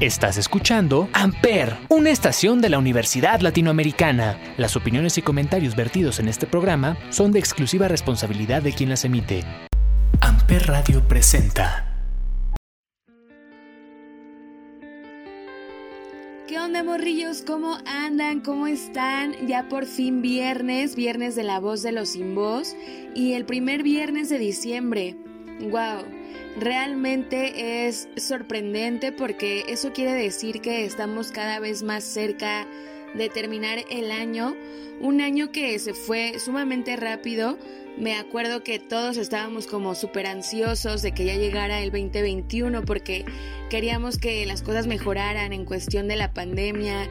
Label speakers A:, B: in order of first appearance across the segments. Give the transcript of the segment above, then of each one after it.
A: Estás escuchando Amper, una estación de la Universidad Latinoamericana. Las opiniones y comentarios vertidos en este programa son de exclusiva responsabilidad de quien las emite. Amper Radio presenta.
B: ¿Qué onda morrillos? ¿Cómo andan? ¿Cómo están? Ya por fin viernes, viernes de la voz de los sin voz y el primer viernes de diciembre. ¡Wow! Realmente es sorprendente porque eso quiere decir que estamos cada vez más cerca de terminar el año, un año que se fue sumamente rápido. Me acuerdo que todos estábamos como súper ansiosos de que ya llegara el 2021 porque queríamos que las cosas mejoraran en cuestión de la pandemia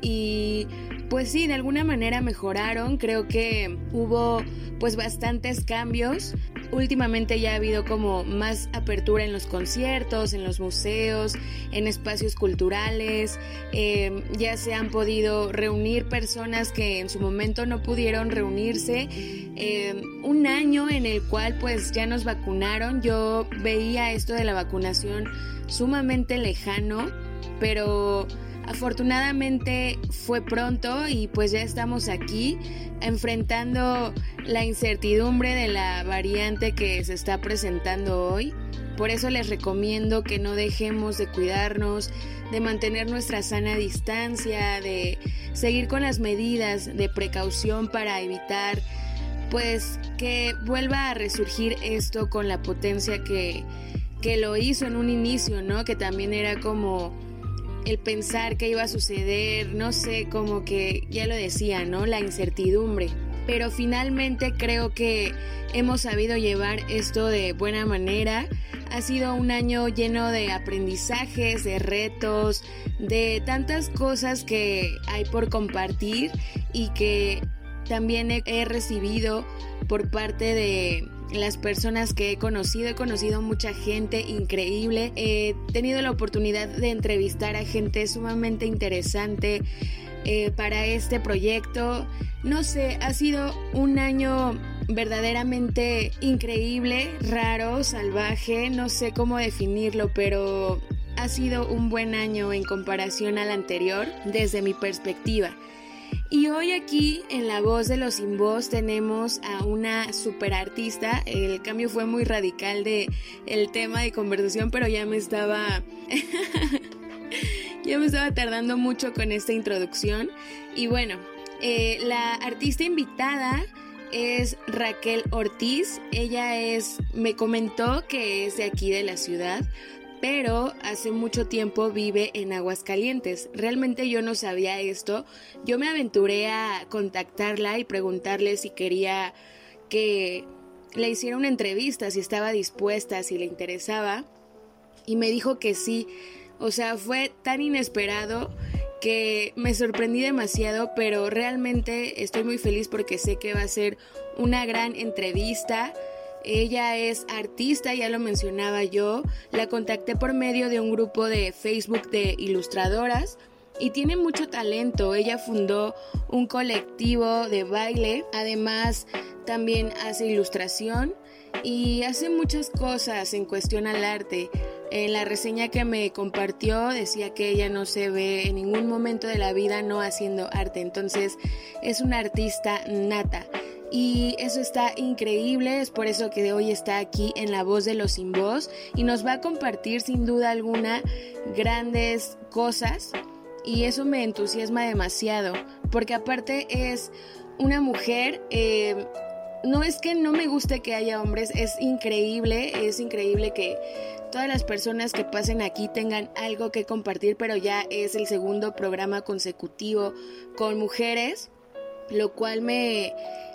B: y pues sí, de alguna manera mejoraron. Creo que hubo pues bastantes cambios. Últimamente ya ha habido como más apertura en los conciertos, en los museos, en espacios culturales. Em, ya se han podido reunir personas que en su momento no pudieron reunirse. Em, un año en el cual pues ya nos vacunaron. Yo veía esto de la vacunación sumamente lejano, pero afortunadamente fue pronto y pues ya estamos aquí enfrentando la incertidumbre de la variante que se está presentando hoy. Por eso les recomiendo que no dejemos de cuidarnos, de mantener nuestra sana distancia, de seguir con las medidas de precaución para evitar pues que vuelva a resurgir esto con la potencia que, que lo hizo en un inicio, ¿no? Que también era como el pensar que iba a suceder, no sé, como que ya lo decía, ¿no? La incertidumbre. Pero finalmente creo que hemos sabido llevar esto de buena manera. Ha sido un año lleno de aprendizajes, de retos, de tantas cosas que hay por compartir y que también he, recibido por parte de las personas que he conocido. He conocido mucha gente increíble. He tenido la oportunidad de entrevistar a gente sumamente interesante eh, para este proyecto. No sé, ha sido un año verdaderamente increíble, raro, salvaje. No sé cómo definirlo, pero ha sido un buen año en comparación al anterior desde mi perspectiva. Y hoy aquí en La Voz de los Sin Voz tenemos a una super artista. El cambio fue muy radical de el tema de conversación, pero ya me estaba ya me estaba tardando mucho con esta introducción. Y bueno, eh, la artista invitada es Raquel Ortiz. Ella es, me comentó que es de aquí de la ciudad, pero hace mucho tiempo vive en Aguascalientes. Realmente yo no sabía esto. Yo me aventuré a contactarla y preguntarle si quería que le hiciera una entrevista, si estaba dispuesta, si le interesaba. Y me dijo que sí. O sea, fue tan inesperado que me sorprendí demasiado, pero realmente estoy muy feliz porque sé que va a ser una gran entrevista ella es artista, ya lo mencionaba yo. La contacté por medio de un grupo de Facebook de ilustradoras y tiene mucho talento. Ella fundó un colectivo de baile, además también hace ilustración y hace muchas cosas en cuestión al arte. En la reseña que me compartió decía que ella no se ve en ningún momento de la vida no haciendo arte, entonces es una artista nata y eso está increíble, es por eso que hoy está aquí en La Voz de los Sin Voz y nos va a compartir sin duda alguna grandes cosas y eso me entusiasma demasiado porque aparte es una mujer... Eh, no es que no me guste que haya hombres, es increíble, es increíble que todas las personas que pasen aquí tengan algo que compartir, pero ya es el segundo programa consecutivo con mujeres lo cual me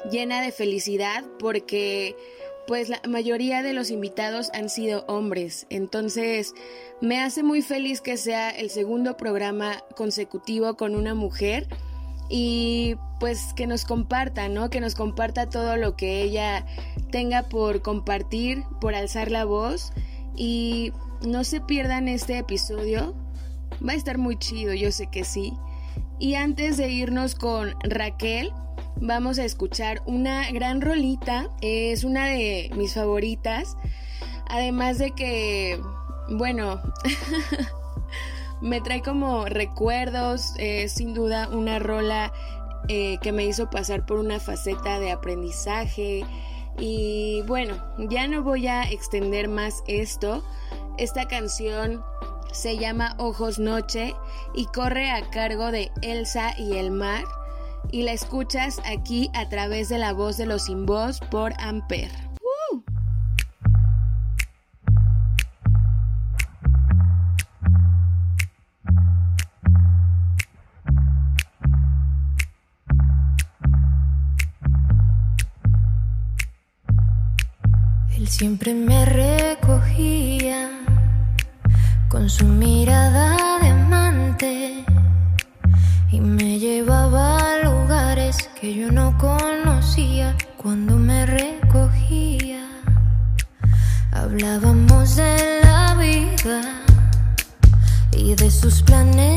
B: llena de felicidad porque pues la mayoría de los invitados han sido hombres. Entonces me hace muy feliz que sea el segundo programa consecutivo con una mujer y pues que nos comparta, ¿no? Que nos comparta todo lo que ella tenga por compartir, por alzar la voz y no se pierdan este episodio. Va a estar muy chido, yo sé que sí. Y antes de irnos con Raquel, vamos a escuchar una gran rolita. Es una de mis favoritas. Además de que, bueno, me trae como recuerdos, eh, sin duda una rola eh, que me hizo pasar por una faceta de aprendizaje. Y bueno, ya no voy a extender más esto. Esta canción se llama Ojos Noche y corre a cargo de Elsa y el mar. Y la escuchas aquí a través de la voz de los sin voz por Amper.
C: Siempre me recogía con su mirada de amante y me llevaba a lugares que yo no conocía cuando me recogía. Hablábamos de la vida y de sus planes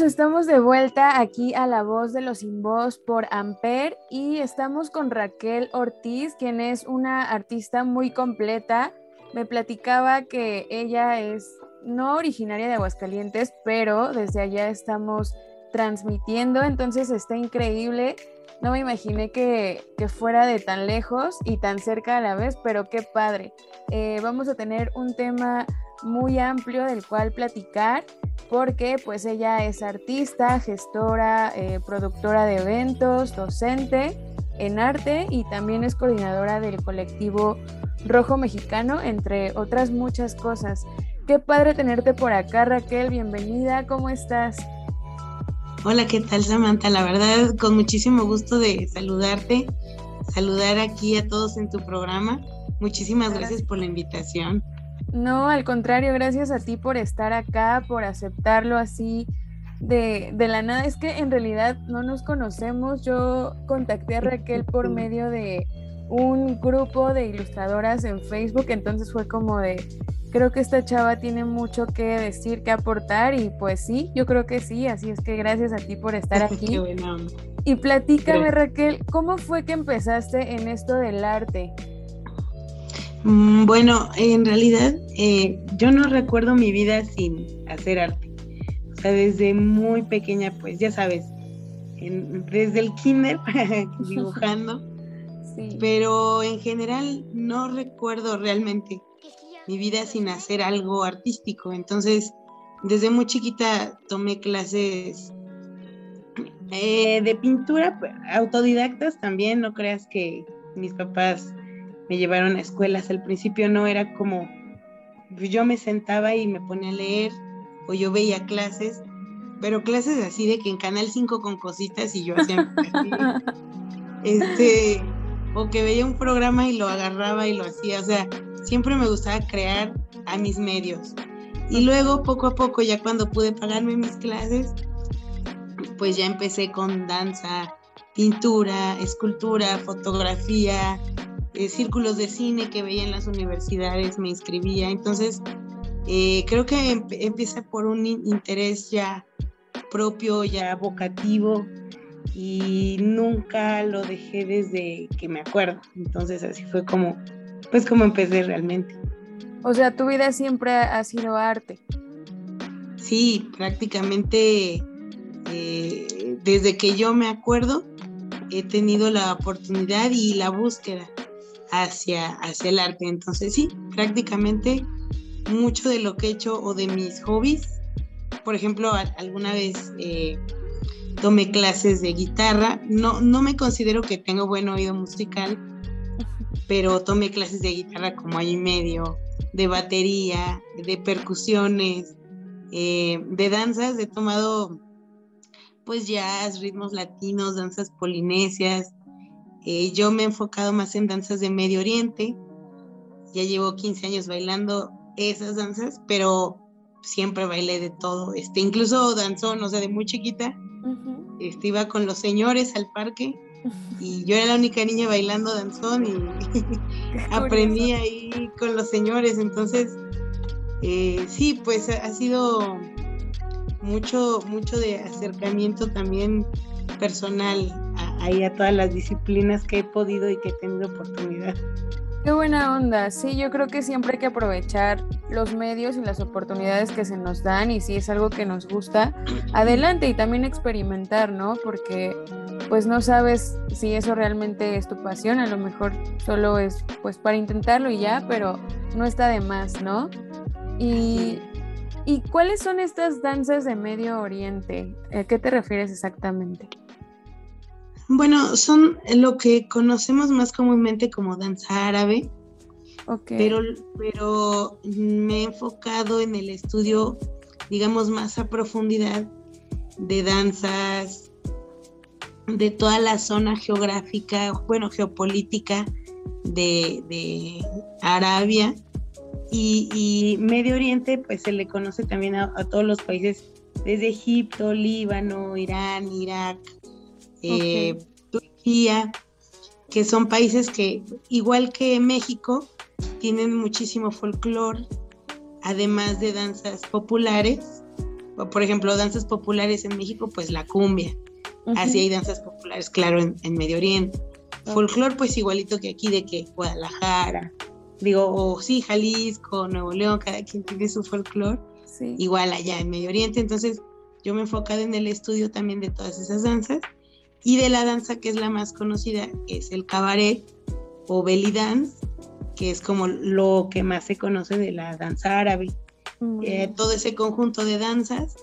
B: estamos de vuelta aquí a La Voz de los Sin Voz por Amper y estamos con Raquel Ortiz, quien es una artista muy completa. Me platicaba que ella es no originaria de Aguascalientes, pero desde allá estamos transmitiendo, entonces está increíble. No me imaginé que, fuera de tan lejos y tan cerca a la vez, pero qué padre. Eh, vamos a tener un tema muy amplio del cual platicar porque pues ella es artista, gestora, eh, productora de eventos, docente en arte y también es coordinadora del colectivo Rojo Mexicano, entre otras muchas cosas. Qué padre tenerte por acá, Raquel, bienvenida, ¿cómo estás?
D: Hola, ¿qué tal Samantha? La verdad, con muchísimo gusto de saludarte, saludar aquí a todos en tu programa. Muchísimas gracias por la invitación.
B: No, al contrario, gracias a ti por estar acá, por aceptarlo así de, de, la nada. Es que en realidad no nos conocemos. Yo contacté a Raquel por medio de un grupo de ilustradoras en Facebook, entonces fue como de, creo que esta chava tiene mucho que decir, que aportar y pues sí, yo creo que sí, así es que gracias a ti por estar aquí. Y platícame Raquel, ¿cómo fue que empezaste en esto del arte?
D: Mm, bueno, en realidad eh, yo no recuerdo mi vida sin hacer arte. O sea, desde muy pequeña, pues ya sabes, desde el kinder dibujando. sí. Pero en general no recuerdo realmente mi vida sin hacer algo artístico. Entonces, desde muy chiquita tomé clases eh, de pintura, pues, autodidactas también, no creas que mis papás me llevaron a escuelas. Al principio no era como, yo me sentaba y me ponía a leer o yo veía clases, pero clases así de que en Canal 5 con cositas y yo hacía este, o que veía un programa y lo agarraba y lo hacía, o sea, siempre me gustaba crear a mis medios. Y luego poco a poco, ya cuando pude pagarme mis clases, pues ya empecé con danza, pintura, escultura, fotografía, eh, círculos de cine que veía en las universidades, me inscribía. Entonces, eh, creo que empieza por un interés ya propio, ya vocativo, y nunca lo dejé desde que me acuerdo. Entonces, así fue como, pues, como empecé realmente.
B: O sea, tu vida siempre ha sido arte.
D: Sí, prácticamente eh, desde que yo me acuerdo, he tenido la oportunidad y la búsqueda hacia, hacia el arte. Entonces sí, prácticamente mucho de lo que he hecho o de mis hobbies, por ejemplo, alguna vez eh, tomé clases de guitarra, no, no me considero que tengo buen oído musical, pero tomé clases de guitarra como año y medio, de batería, de percusiones, eh, de danzas, he tomado pues jazz, ritmos latinos, danzas polinesias, eh, yo me he enfocado más en danzas de Medio Oriente. Ya llevo 15 años bailando esas danzas, pero siempre bailé de todo. Este, incluso danzón, o sea, de muy chiquita. este, iba con los señores al parque y yo era la única niña bailando danzón y aprendí ahí con los señores. Entonces, eh, sí, pues ha sido mucho, mucho de acercamiento también personal ahí a todas las disciplinas que he podido y que he tenido oportunidad.
B: Qué buena onda, sí, yo creo que siempre hay que aprovechar los medios y las oportunidades que se nos dan y si es algo que nos gusta, adelante y también experimentar, ¿no? Porque pues no sabes si eso realmente es tu pasión, a lo mejor solo es pues para intentarlo y ya, pero no está de más, ¿no? Y, ¿y cuáles son estas danzas de Medio Oriente? ¿A qué te refieres exactamente?
D: Bueno, son lo que conocemos más comúnmente como danza árabe. Pero, pero me he enfocado en el estudio, digamos, más a profundidad de danzas de toda la zona geográfica, bueno, geopolítica de, Arabia y, Medio Oriente, pues se le conoce también a todos los países desde Egipto, Líbano, Irán, Irak, eh, Turquía, que son países que, igual que México, tienen muchísimo folclore, además de danzas populares. Por ejemplo, danzas populares en México, pues la cumbia. Así hay danzas populares, claro, en, Medio Oriente. Folclore, pues igualito que aquí, de que Guadalajara, digo, o sí, Jalisco, Nuevo León, cada quien tiene su folclore. Igual allá en Medio Oriente. Entonces, yo me he enfocado en el estudio también de todas esas danzas y de la danza que es la más conocida, que es el cabaret o belly dance, que es como lo que más se conoce de la danza árabe. Eh, todo ese conjunto de danzas,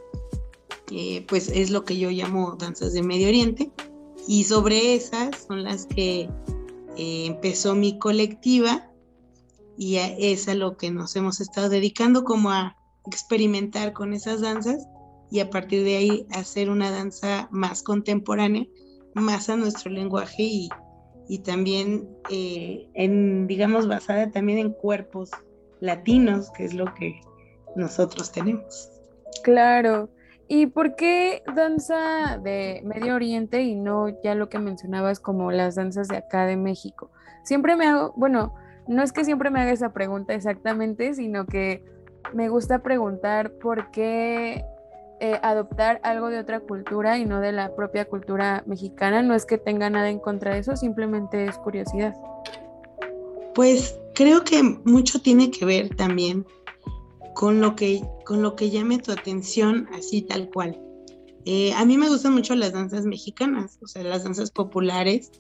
D: pues es lo que yo llamo danzas de Medio Oriente. Y sobre esas son las que eh, empezó mi colectiva y es a lo que nos hemos estado dedicando como a experimentar con esas danzas y a partir de ahí hacer una danza más contemporánea, más a nuestro lenguaje y, y también eh, en, digamos, basada también en cuerpos latinos, que es lo que nosotros tenemos.
B: Claro. ¿Y por qué danza de Medio Oriente y no ya lo que mencionabas como las danzas de acá de México? Siempre me hago, bueno, no es que siempre me haga esa pregunta exactamente, sino que me gusta preguntar por qué eh, adoptar algo de otra cultura y no de la propia cultura mexicana. No es que tenga nada en contra de eso, simplemente es curiosidad.
D: Pues creo que mucho tiene que ver también con lo que, con lo que llame tu atención así tal cual. Eh, a mí me gustan mucho las danzas mexicanas, o sea, las danzas populares,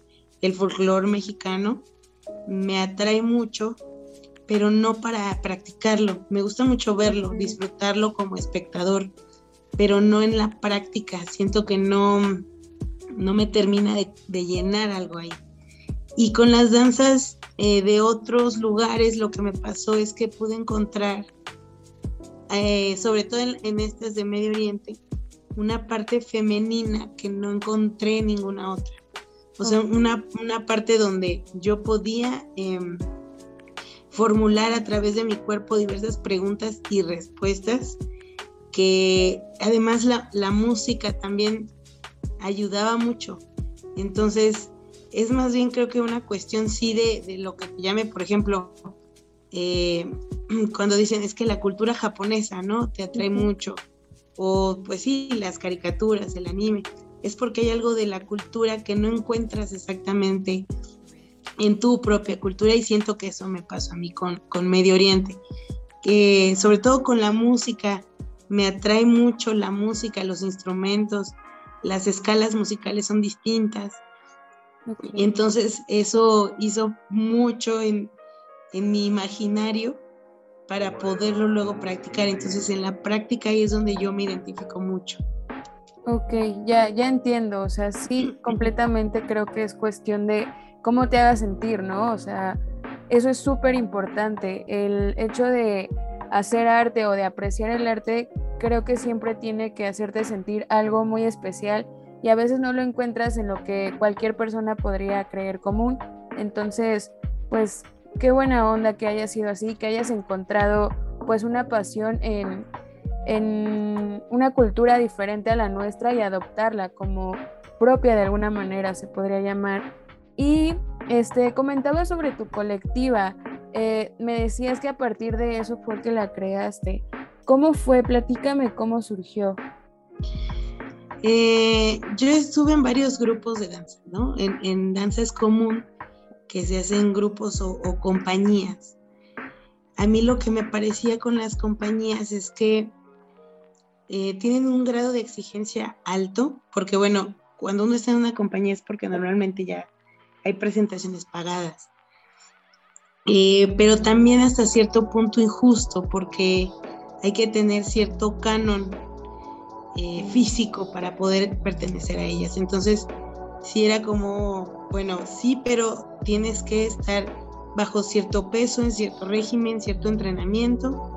D: el folclore mexicano, me atrae mucho, pero no para practicarlo. Me gusta mucho verlo, disfrutarlo como espectador, pero no en la práctica. Siento que no, no me termina de, llenar algo ahí. Y con las danzas eh, de otros lugares, lo que me pasó es que pude encontrar, eh, sobre todo en, estas de Medio Oriente, una parte femenina que no encontré en ninguna otra. O sea, una, parte donde yo podía em, formular a través de mi cuerpo diversas preguntas y respuestas, que además la, música también ayudaba mucho. Entonces, es más bien creo que una cuestión sí de, lo que llame, por ejemplo, eh, cuando dicen es que la cultura japonesa, ¿no? Te atrae mucho. O pues sí, las caricaturas, el anime es porque hay algo de la cultura que no encuentras exactamente en tu propia cultura y siento que eso me pasó a mí con, con Medio Oriente. Que sobre todo con la música, me atrae mucho la música, los instrumentos, las escalas musicales son distintas. Y entonces eso hizo mucho en, en mi imaginario para poderlo luego practicar. Entonces en la práctica ahí es donde yo me identifico mucho.
B: Ok, ya, ya entiendo, o sea, sí, completamente creo que es cuestión de cómo te haga sentir, ¿no? O sea, eso es súper importante. El hecho de hacer arte o de apreciar el arte, creo que siempre tiene que hacerte sentir algo muy especial y a veces no lo encuentras en lo que cualquier persona podría creer común. Entonces, pues, qué buena onda que haya sido así, que hayas encontrado pues una pasión en en una cultura diferente a la nuestra y adoptarla como propia de alguna manera se podría llamar. Y este comentaba sobre tu colectiva. Eh, me decías que a partir de eso fue que la creaste. ¿Cómo fue? Platícame cómo surgió.
D: Eh, yo estuve en varios grupos de danza, ¿no? En, danza es común que se hacen grupos o compañías. A mí lo que me parecía con las compañías es que eh, tienen un grado de exigencia alto, porque bueno, cuando uno está en una compañía es porque normalmente ya hay presentaciones pagadas. Eh, pero también hasta cierto punto injusto, porque hay que tener cierto canon eh, físico para poder pertenecer a ellas. Entonces, si era como, bueno, sí, pero tienes que estar bajo cierto peso, en cierto régimen, cierto entrenamiento,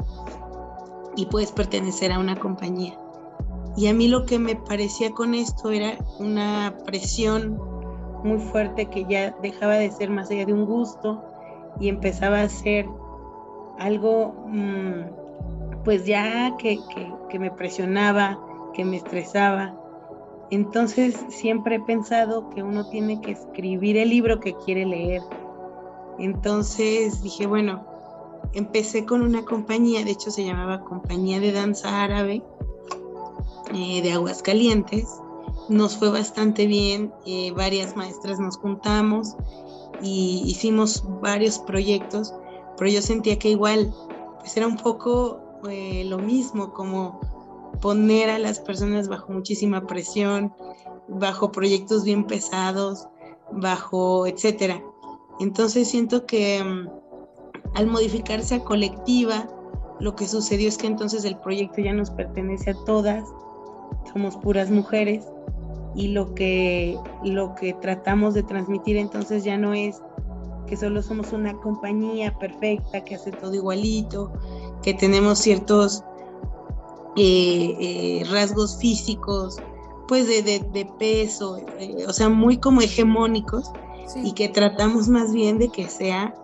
D: y puedes pertenecer a una compañía. Y a mí lo que me parecía con esto era una presión muy fuerte que ya dejaba de ser más allá de un gusto y empezaba a ser algo mm, pues ya que, que me presionaba, que me estresaba. Entonces siempre he pensado que uno tiene que escribir el libro que quiere leer. Entonces dije, bueno, empecé con una compañía, de hecho se llamaba Compañía de Danza Árabe eh, de Aguascalientes. Nos fue bastante bien, eh, varias maestras nos juntamos y hicimos varios proyectos, pero yo sentía que igual pues era un poco eh, lo mismo, como poner a las personas bajo muchísima presión, bajo proyectos bien pesados, bajo etcétera. Entonces siento que mm, al modificarse a colectiva, lo que sucedió es que entonces el proyecto ya nos pertenece a todas, somos puras mujeres y lo que, lo que tratamos de transmitir entonces ya no es que solo somos una compañía perfecta, que hace todo igualito, que tenemos ciertos eh, eh, rasgos físicos, pues de, peso, eh, o sea, muy como hegemónicos, y que tratamos más bien de que sea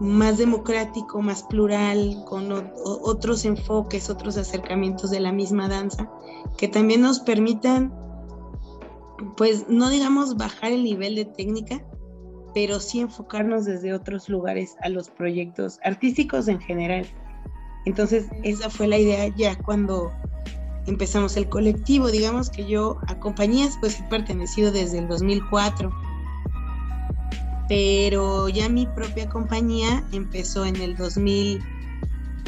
D: más democrático, más plural, con otros enfoques, otros acercamientos de la misma danza, que también nos permitan, pues no digamos bajar el nivel de técnica, pero sí enfocarnos desde otros lugares a los proyectos artísticos en general. Entonces, esa fue la idea ya cuando empezamos el colectivo. Digamos que yo a compañías pues he pertenecido desde el 2004 pero ya mi propia compañía empezó en el 2000,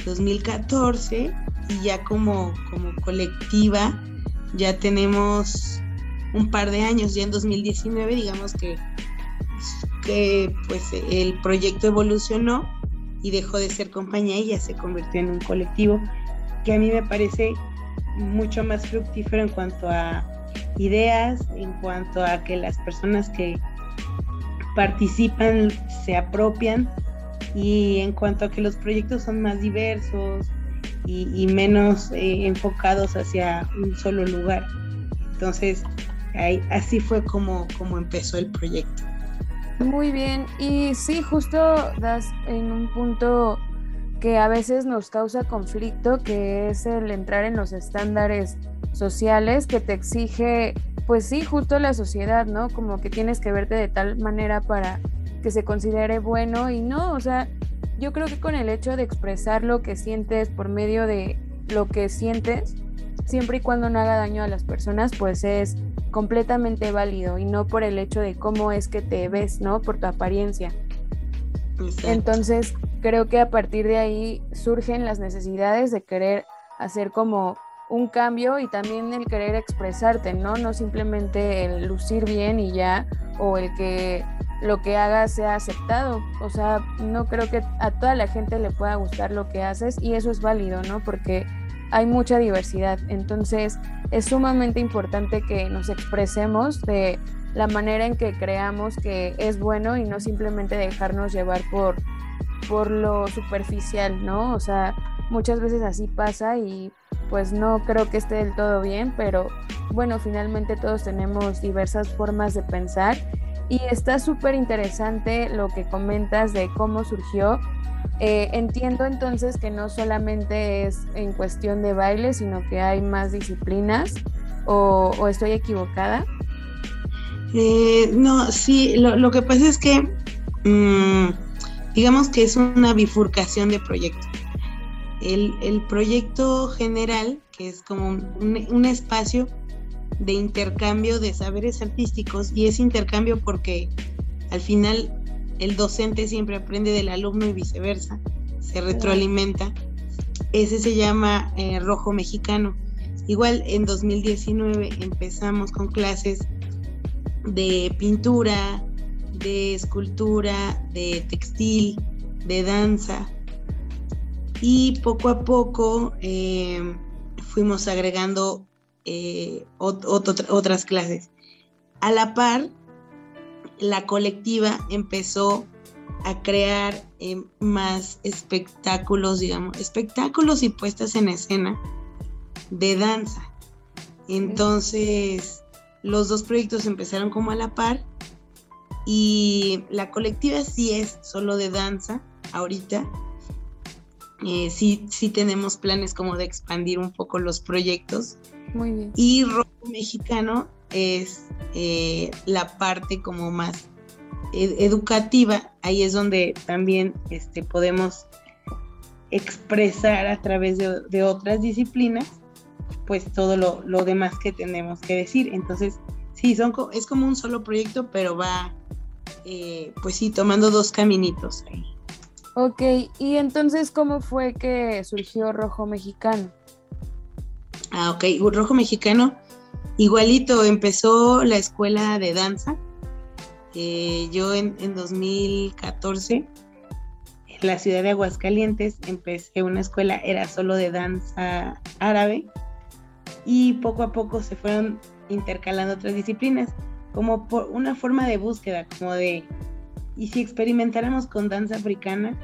D: 2014 y ya como, como colectiva ya tenemos un par de años, ya en 2019 digamos que, que pues el proyecto evolucionó y dejó de ser compañía y ya se convirtió en un colectivo que a mí me parece mucho más fructífero en cuanto a ideas, en cuanto a que las personas que, participan, se apropian y en cuanto a que los proyectos son más diversos y, menos eh, enfocados hacia un solo lugar. Entonces, ahí, así fue como, como empezó el proyecto.
B: Muy bien, y sí, justo das en un punto que a veces nos causa conflicto, que es el entrar en los estándares sociales que te exige pues sí, justo la sociedad, ¿no? Como que tienes que verte de tal manera para que se considere bueno y no, o sea, yo creo que con el hecho de expresar lo que sientes por medio de lo que sientes, siempre y cuando no haga daño a las personas, pues es completamente válido y no por el hecho de cómo es que te ves, ¿no? Por tu apariencia. Entonces, creo que a partir de ahí surgen las necesidades de querer hacer como un cambio y también el querer expresarte, ¿no? No simplemente el lucir bien y ya, o el que lo que hagas sea aceptado. O sea, no creo que a toda la gente le pueda gustar lo que haces y eso es válido, ¿no? Porque hay mucha diversidad. Entonces, es sumamente importante que nos expresemos de la manera en que creamos que es bueno y no simplemente dejarnos llevar por, por lo superficial, ¿no? O sea, muchas veces así pasa y pues no creo que esté del todo bien, pero bueno, finalmente todos tenemos diversas formas de pensar y está súper interesante lo que comentas de cómo surgió. Eh, entiendo entonces que no solamente es en cuestión de baile, sino que hay más disciplinas o, estoy equivocada.
D: Eh, no, sí, lo, que pasa es que mm, digamos que es una bifurcación de proyectos el, proyecto general, que es como un, espacio de intercambio de saberes artísticos, y es intercambio porque al final el docente siempre aprende del alumno y viceversa, se retroalimenta. Ese se llama eh, Rojo Mexicano. Igual en 2019 empezamos con clases de pintura, de escultura, de textil, de danza, y poco a poco eh, fuimos agregando eh, otras clases. A la par, la colectiva empezó a crear eh, más espectáculos, digamos, espectáculos y puestas en escena de danza. Entonces, los dos proyectos empezaron como a la par y la colectiva sí es solo de danza ahorita, eh, sí, sí tenemos planes como de expandir un poco los proyectos.
B: Muy bien.
D: Y Rojo Mexicano es eh, la parte como más educativa. Ahí es donde también este, podemos expresar a través de, otras disciplinas, pues todo lo, demás que tenemos que decir. Entonces, sí, son, es como un solo proyecto, pero va, eh, pues sí, tomando dos caminitos ahí.
B: Ok, y entonces, ¿cómo fue que surgió Rojo Mexicano?
D: Ah, ok, Rojo Mexicano, igualito, empezó la escuela de danza. Yo en, 2014, en la ciudad de Aguascalientes, empecé una escuela, era solo de danza árabe, y poco a poco se fueron intercalando otras disciplinas, como por una forma de búsqueda, como de, ¿y si experimentáramos con danza africana?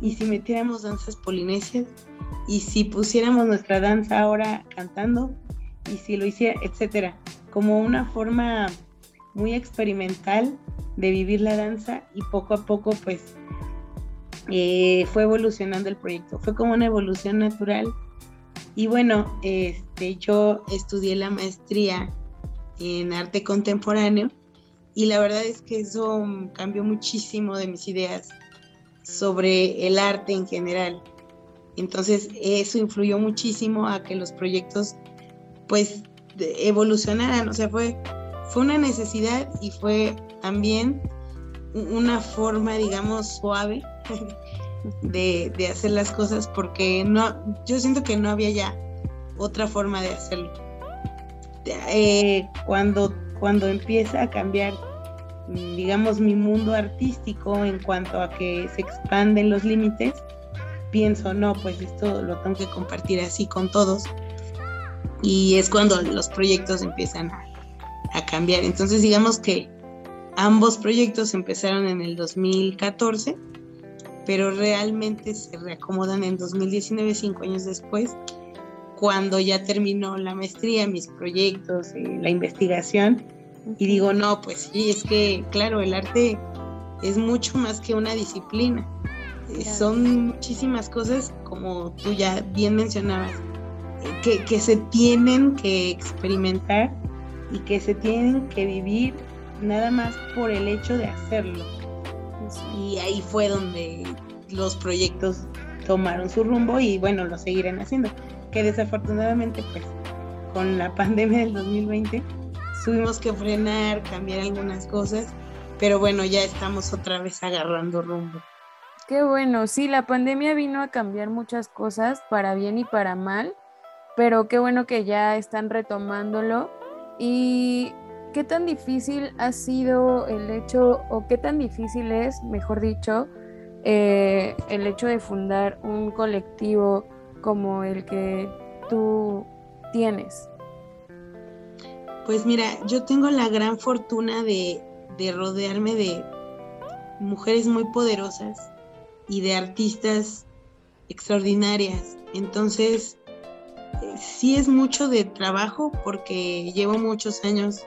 D: ¿Y si metiéramos danzas polinesias? ¿Y si pusiéramos nuestra danza ahora cantando? ¿Y si lo hiciera, etcétera? Como una forma muy experimental de vivir la danza y poco a poco pues eh, fue evolucionando el proyecto. Fue como una evolución natural. Y bueno, este, yo estudié la maestría en arte contemporáneo y la verdad es que eso cambió muchísimo de mis ideas sobre el arte en general. Entonces eso influyó muchísimo a que los proyectos pues evolucionaran, o sea, fue, fue una necesidad y fue también una forma, digamos, suave de, hacer las cosas porque no, yo siento que no había ya otra forma de hacerlo. Eh, cuando, cuando empieza a cambiar, digamos, mi mundo artístico en cuanto a que se expanden los límites, pienso, no, pues esto lo tengo que compartir así con todos. Y es cuando los proyectos empiezan a, a cambiar. Entonces, digamos que ambos proyectos empezaron en el 2014 pero realmente se reacomodan en 2019, cinco años después, cuando ya terminó la maestría, mis proyectos, eh, la investigación, y digo, no, pues sí, es que, claro, el arte es mucho más que una disciplina. Eh, son muchísimas cosas, como tú ya bien mencionabas, que, se tienen que experimentar y que se tienen que vivir nada más por el hecho de hacerlo. Y ahí fue donde los proyectos tomaron su rumbo y bueno, lo seguirán haciendo. Que desafortunadamente, pues, con la pandemia del 2020, tuvimos que frenar, cambiar algunas cosas, pero bueno, ya estamos otra vez agarrando rumbo.
B: Qué bueno, sí, la pandemia vino a cambiar muchas cosas para bien y para mal, pero qué bueno que ya están retomándolo. ¿Y qué tan difícil ha sido el hecho, o qué tan difícil es, mejor dicho, eh, el hecho de fundar un colectivo como el que tú tienes?
D: Pues mira, yo tengo la gran fortuna de, rodearme de mujeres muy poderosas y de artistas extraordinarias. Entonces, sí es mucho de trabajo porque llevo muchos años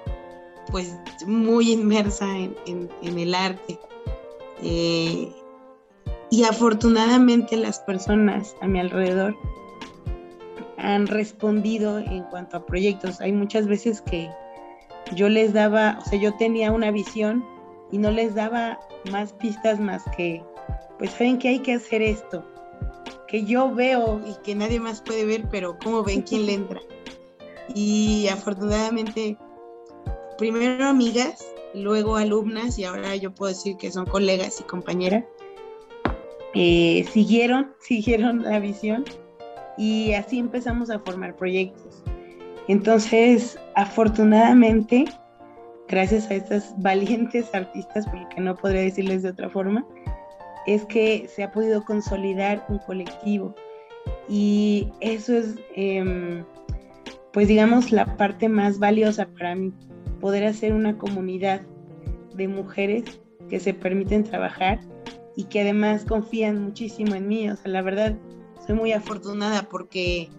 D: pues muy inmersa en, el arte. Eh, y afortunadamente las personas a mi alrededor han respondido en cuanto a proyectos. Hay muchas veces que yo les daba, o sea, yo tenía una visión y no les daba más pistas más que, pues ven que hay que hacer esto, que yo veo y que nadie más puede ver, pero cómo ven quién le entra. Y afortunadamente, primero amigas, luego alumnas y ahora yo puedo decir que son colegas y compañeras eh, siguieron, siguieron la visión y así empezamos a formar proyectos. Entonces, afortunadamente, gracias a estas valientes artistas, porque no podría decirles de otra forma, es que se ha podido consolidar un colectivo. Y eso es, em, pues digamos, la parte más valiosa para mí, poder hacer una comunidad de mujeres que se permiten trabajar y que además confían muchísimo en mí. O sea, la verdad, soy muy afortunada porque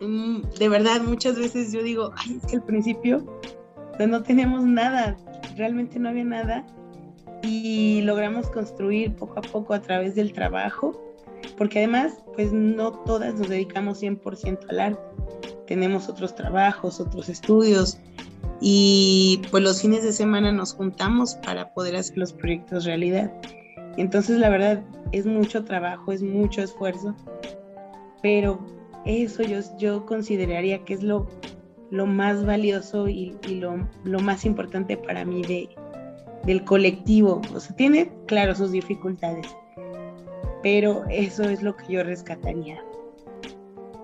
D: mm, de verdad muchas veces yo digo, ay, es que al principio no teníamos nada, realmente no había nada y logramos construir poco a poco a través del trabajo, porque además, pues no todas nos dedicamos 100% al arte. Tenemos otros trabajos, otros estudios y pues los fines de semana nos juntamos para poder hacer los proyectos realidad. Entonces, la verdad, es mucho trabajo, es mucho esfuerzo, pero eso yo, yo consideraría que es lo, lo más valioso y, lo, lo, más importante para mí de, del colectivo. O sea, tiene, claro, sus dificultades, pero eso es lo que yo rescataría.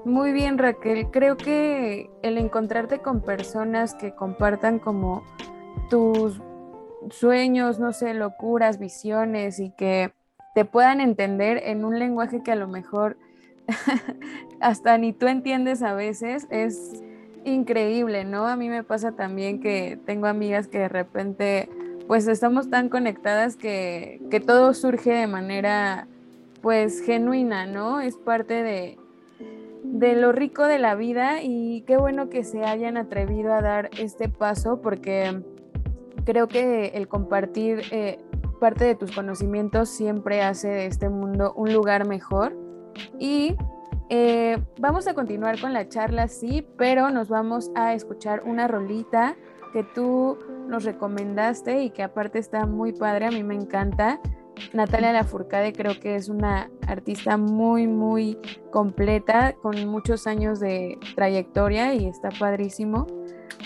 B: Muy bien, Raquel. Creo que el encontrarte con personas que compartan como tus sueños, no sé, locuras, visiones y que te puedan entender en un lenguaje que a lo mejor hasta ni tú entiendes a veces, es, increíble, ¿no? A mí me pasa también que tengo amigas que de repente pues estamos tan conectadas que, que todo surge de manera pues genuina, ¿no? Es parte de, de lo rico de la vida y qué bueno que se hayan atrevido a dar este paso porque creo que el compartir eh, parte de tus conocimientos siempre hace de este mundo un lugar mejor. Y eh, vamos a continuar con la charla, sí, pero nos vamos a escuchar una rolita que tú nos recomendaste y que aparte está muy padre, a mí me encanta. Natalia Lafourcade creo que es una artista muy, muy completa, con muchos años de trayectoria y está padrísimo.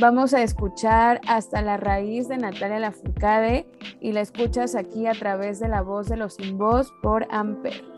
B: Vamos a escuchar hasta la raíz de Natalia Lafourcade y la escuchas aquí a través de la voz de los sin voz por Amper.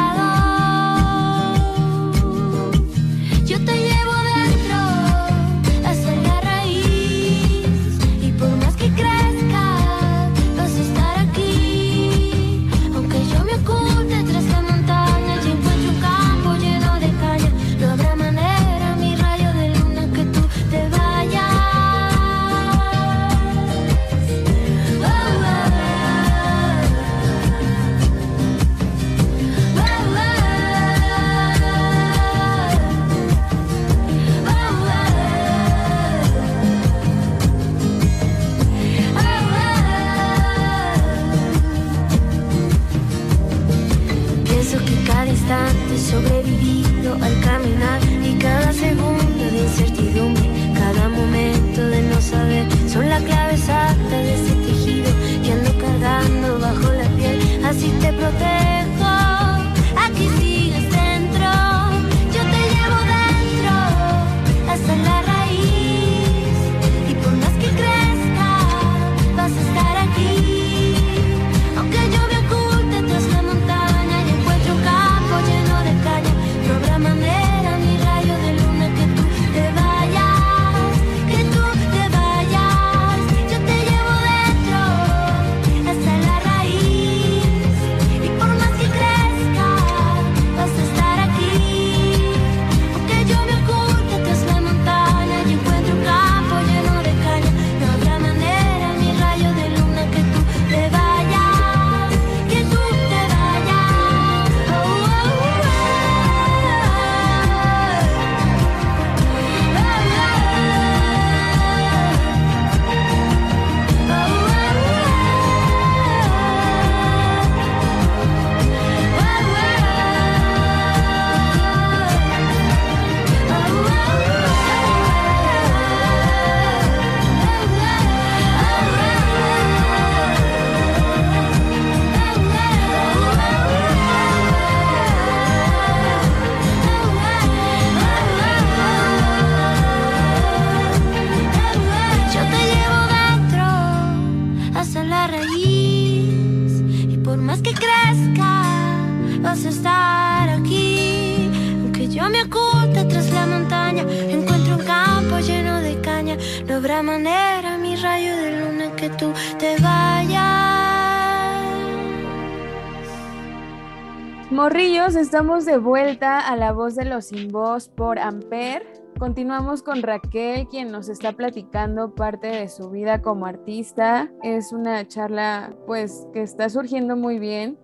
B: Morrillos, estamos de vuelta a la voz de los sin voz por Amper. Continuamos con Raquel, quien nos está platicando parte de su vida como artista. Es una charla, pues, que está surgiendo muy bien.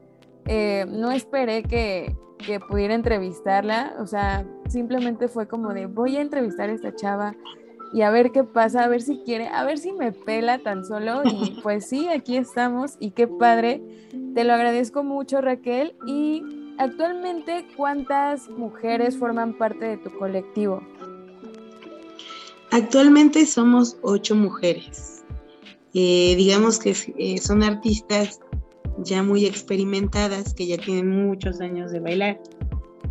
B: Eh, no esperé que, que pudiera entrevistarla, o sea, simplemente fue como de voy a entrevistar a esta chava y a ver qué pasa, a ver si quiere, a ver si me pela tan solo. Y pues sí, aquí estamos y qué padre. Te lo agradezco mucho, Raquel. Y actualmente, ¿cuántas mujeres forman parte de tu colectivo?
D: Actualmente somos ocho mujeres. Eh, digamos que eh, son artistas ya muy experimentadas, que ya tienen muchos años de bailar.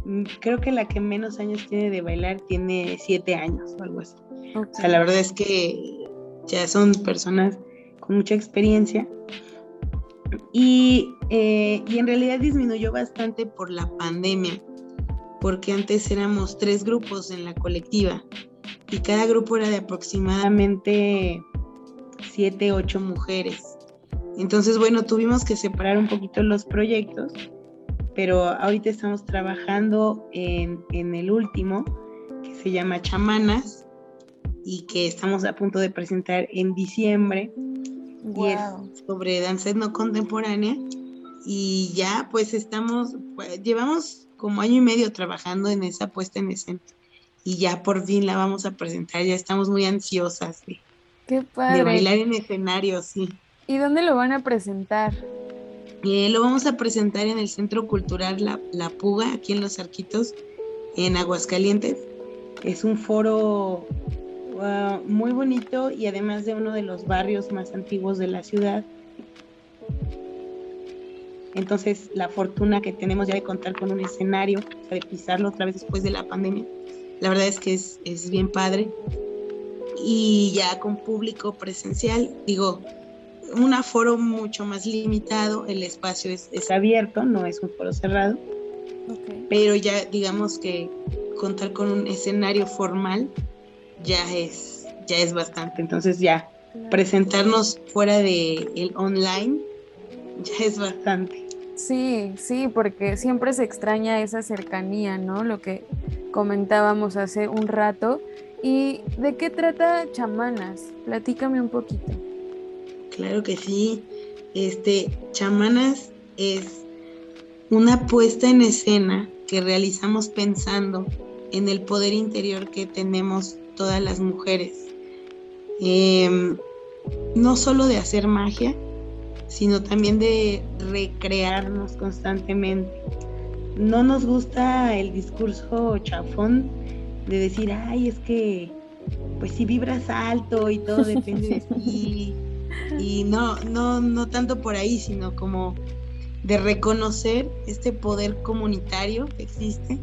D: Mm, creo que la que menos años tiene de bailar tiene siete años o algo así. O sea, la verdad es que ya son personas con mucha experiencia. Y, eh, y en realidad disminuyó bastante por la pandemia, porque antes éramos tres grupos en la colectiva y cada grupo era de aproximadamente siete, ocho mujeres. Entonces, bueno, tuvimos que separar un poquito los proyectos, pero ahorita estamos trabajando en, el último, que se llama Chamanas, y que estamos a punto de presentar en diciembre. Y es sobre danza no contemporánea. Y ya, pues estamos, pues, llevamos como año y medio trabajando en esa puesta en escena. Y ya por fin la vamos a presentar, ya estamos muy ansiosas de,
B: Qué padre.
D: de bailar en escenario, sí.
B: ¿Y dónde lo van a presentar?
D: Eh, lo vamos a presentar en el Centro Cultural La, La Puga, aquí en Los Arquitos, en Aguascalientes. Es un foro uh, muy bonito y además de uno de los barrios más antiguos de la ciudad. Entonces, la fortuna que tenemos ya de contar con un escenario, o sea, de pisarlo otra vez después de la pandemia, la verdad es que es, es bien padre. Y ya con público presencial, digo, un aforo mucho más limitado, el espacio es, abierto, no es un foro cerrado, pero ya digamos que contar con un escenario formal ya es, ya es bastante, entonces ya presentarnos fuera de el online ya es bastante.
B: Sí, sí, porque siempre se extraña esa cercanía, ¿no? Lo que comentábamos hace un rato. ¿Y de qué trata Chamanas? Platícame un poquito.
D: Claro que sí. Este, Chamanas es una puesta en escena que realizamos pensando en el poder interior que tenemos todas las mujeres. Em, no solo de hacer magia, sino también de recrearnos constantemente. No nos gusta el discurso chafón de decir, ay, es que, pues si vibras alto y todo depende de ti, y no, no, no tanto por ahí, sino como de reconocer este poder comunitario que existe,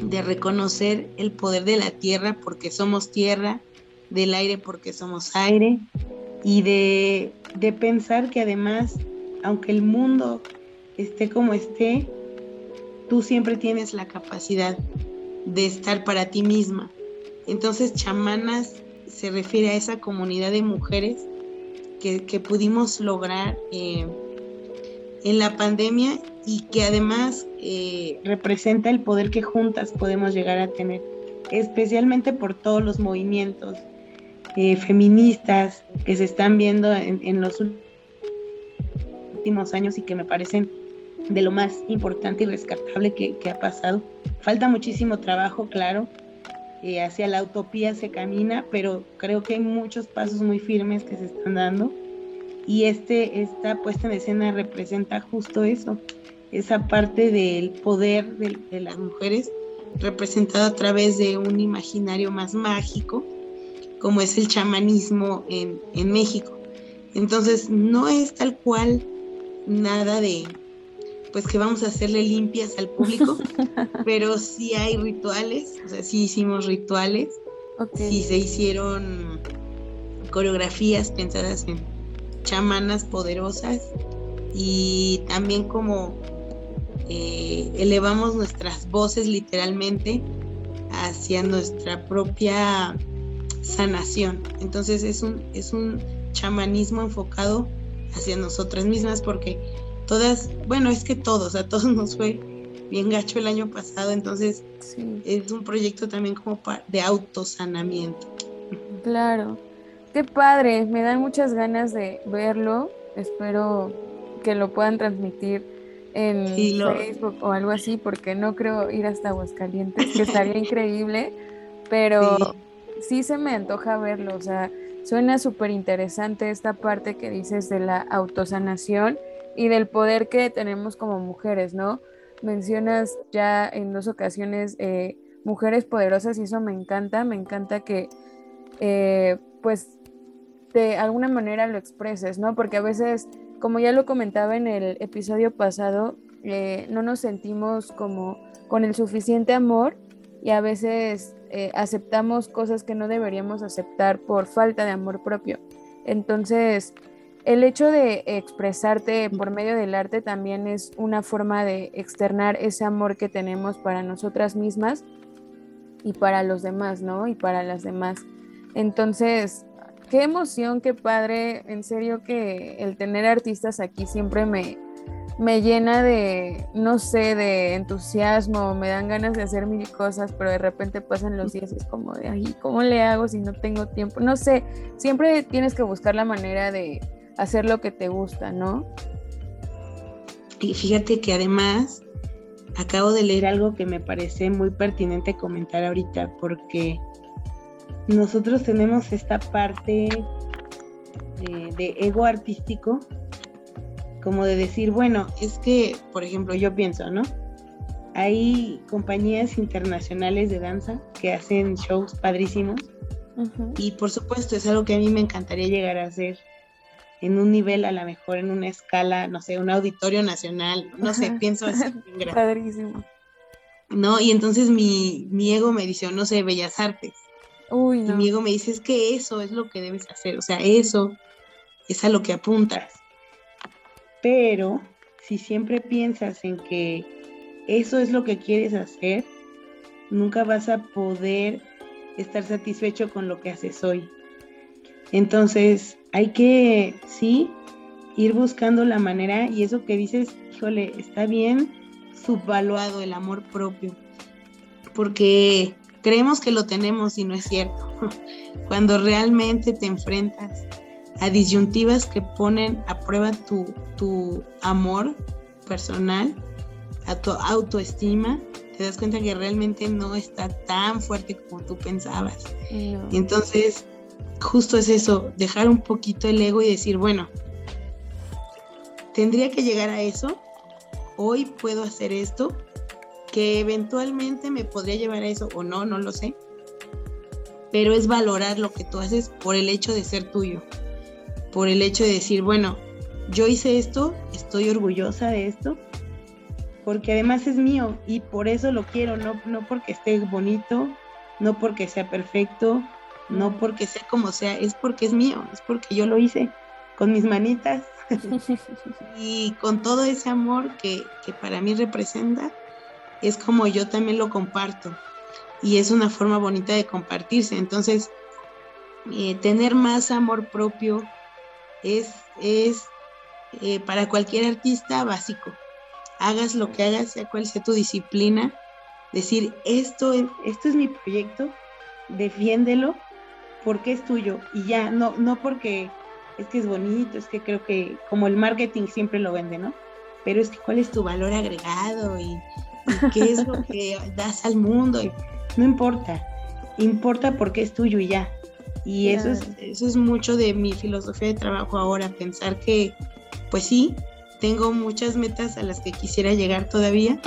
D: de reconocer el poder de la tierra porque somos tierra, del aire porque somos aire, y de, de pensar que además, aunque el mundo esté como esté, tú siempre tienes la capacidad de estar para ti misma. Entonces, chamanas se refiere a esa comunidad de mujeres que, pudimos lograr eh, en la pandemia y que además eh, representa el poder que juntas podemos llegar a tener, especialmente por todos los movimientos eh, feministas que se están viendo en, los últimos años y que me parecen de lo más importante y rescatable que, que ha pasado. Falta muchísimo trabajo, claro, eh, hacia la utopía se camina, pero creo que hay muchos pasos muy firmes que se están dando y este, esta puesta en escena representa justo eso, esa parte del poder de, las mujeres representado a través de un imaginario más mágico, como es el chamanismo en, en México. Entonces no es tal cual nada de, pues que vamos a hacerle limpias al público, pero sí hay rituales, o sea, sí hicimos rituales, sí se hicieron coreografías pensadas en chamanas poderosas y también como eh, elevamos nuestras voces literalmente hacia nuestra propia sanación. Entonces es un, es un chamanismo enfocado hacia nosotras mismas porque todas, bueno, es que todos, a todos nos fue bien gacho el año pasado, entonces es un proyecto también como de autosanamiento.
B: Claro, qué padre, me dan muchas ganas de verlo, espero que lo puedan transmitir en Facebook o algo así, porque no creo ir hasta Aguascalientes, que estaría increíble, pero sí se me antoja verlo, o sea, suena súper interesante esta parte que dices de la autosanación y del poder que tenemos como mujeres, ¿no? Mencionas ya en dos ocasiones eh, mujeres poderosas y eso me encanta, me encanta que eh, pues de alguna manera lo expreses, ¿no? Porque a veces, como ya lo comentaba en el episodio pasado, eh, no nos sentimos como con el suficiente amor y a veces eh, aceptamos cosas que no deberíamos aceptar por falta de amor propio. Entonces, el hecho de expresarte por medio del arte también es una forma de externar ese amor que tenemos para nosotras mismas y para los demás, ¿no? Y para las demás. Entonces, qué emoción, qué padre. En serio que el tener artistas aquí siempre me, me llena de, no sé, de entusiasmo, me dan ganas de hacer mil cosas, pero de repente pasan los días y es como de, ay, ¿cómo le hago si no tengo tiempo? No sé, siempre tienes que buscar la manera de hacer lo que te gusta, ¿no?
D: Y fíjate que además acabo de leer algo que me parece muy pertinente comentar ahorita, porque nosotros tenemos esta parte de, ego artístico, como de decir, bueno, es que, por ejemplo, yo pienso, ¿no? Hay compañías internacionales de danza que hacen shows padrísimos y por supuesto es algo que a mí me encantaría llegar a hacer en un nivel, a lo mejor en una escala, no sé, un auditorio nacional, no sé, pienso así. Padrísimo. ¿No? Y entonces mi, ego me dice, no sé, Bellas Artes. Uy, Y mi ego me dice, es que eso es lo que debes hacer, o sea, eso es a lo que apuntas. Pero si siempre piensas en que eso es lo que quieres hacer, nunca vas a poder estar satisfecho con lo que haces hoy. Entonces, hay que, sí, ir buscando la manera y eso que dices, híjole, está bien subvaluado el amor propio, porque creemos que lo tenemos y no es cierto. Cuando realmente te enfrentas a disyuntivas que ponen a prueba tu, tu amor personal, a tu autoestima, te das cuenta que realmente no está tan fuerte como tú pensabas. Y entonces justo es eso, dejar un poquito el ego y decir, bueno, tendría que llegar a eso, hoy puedo hacer esto, que eventualmente me podría llevar a eso o no, no lo sé, pero es valorar lo que tú haces por el hecho de ser tuyo, por el hecho de decir, bueno, yo hice esto, estoy orgullosa de esto, porque además es mío y por eso lo quiero, no, no porque esté bonito, no porque sea perfecto, no porque sea como sea, es porque es mío, es porque yo lo hice con mis manitas y con todo ese amor que, para mí representa, es como yo también lo comparto y es una forma bonita de compartirse. Entonces, eh, tener más amor propio es, es eh, para cualquier artista básico. Hagas lo que hagas, sea cual sea tu disciplina, decir, esto esto es mi proyecto, defiéndelo porque es tuyo y ya, no, no porque es que es bonito, es que creo que como el marketing siempre lo vende, ¿no? Pero es que cuál es tu valor agregado y, qué es lo que das al mundo. No importa, importa porque es tuyo y ya. Y eso, es, eso es mucho de mi filosofía de trabajo ahora, pensar que, pues sí, tengo muchas metas a las que quisiera llegar todavía,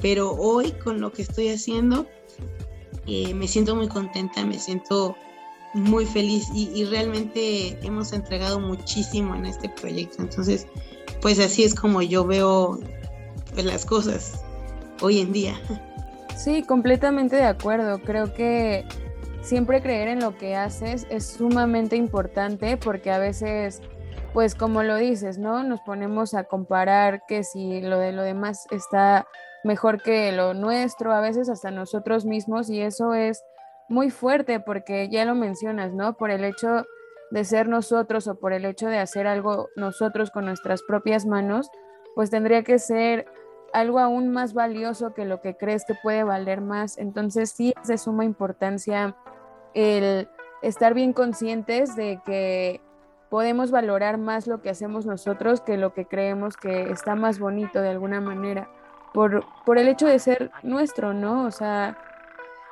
D: pero hoy con lo que estoy haciendo, eh, me siento muy contenta, me siento muy feliz y, realmente hemos entregado muchísimo en este proyecto. Entonces, pues así es como yo veo pues, las cosas hoy en día.
B: Sí, completamente de acuerdo. Creo que siempre creer en lo que haces es sumamente importante porque a veces, pues como lo dices, ¿no? Nos ponemos a comparar que si lo de lo demás está mejor que lo nuestro, a veces hasta nosotros mismos y eso es muy fuerte porque ya lo mencionas, ¿no? Por el hecho de ser nosotros o por el hecho de hacer algo nosotros con nuestras propias manos, pues tendría que ser algo aún más valioso que lo que crees que puede valer más. Entonces sí es de suma importancia el estar bien conscientes de que podemos valorar más lo que hacemos nosotros que lo que creemos que está más bonito de alguna manera, por, por el hecho de ser nuestro, ¿no? O sea,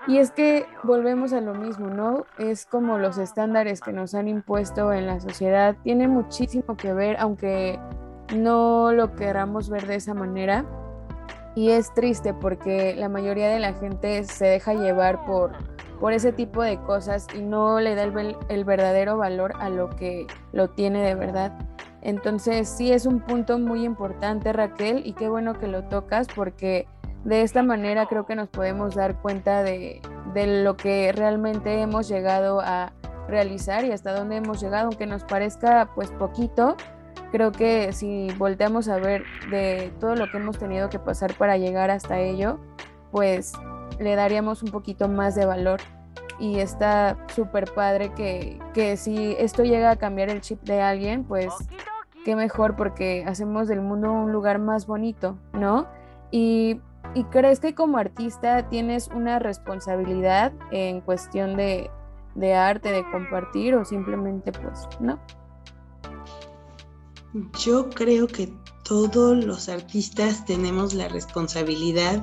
B: Y es que volvemos a lo mismo, ¿no? Es como los estándares que nos han impuesto en la sociedad. Tiene muchísimo que ver, aunque no lo queramos ver de esa manera. Y es triste porque la mayoría de la gente se deja llevar por, por ese tipo de cosas y no le da el, el verdadero valor a lo que lo tiene de verdad. Entonces sí es un punto muy importante Raquel y qué bueno que lo tocas porque de esta manera creo que nos podemos dar cuenta de, de lo que realmente hemos llegado a realizar y hasta dónde hemos llegado, aunque nos parezca pues poquito, creo que si volteamos a ver de todo lo que hemos tenido que pasar para llegar hasta ello, pues le daríamos un poquito más de valor. Y está súper padre que, que si esto llega a cambiar el chip de alguien, pues qué mejor porque hacemos del mundo un lugar más bonito, ¿no? Y ¿Y crees que como artista tienes una responsabilidad en cuestión de, arte, de compartir o simplemente pues no?
D: Yo creo que todos los artistas tenemos la responsabilidad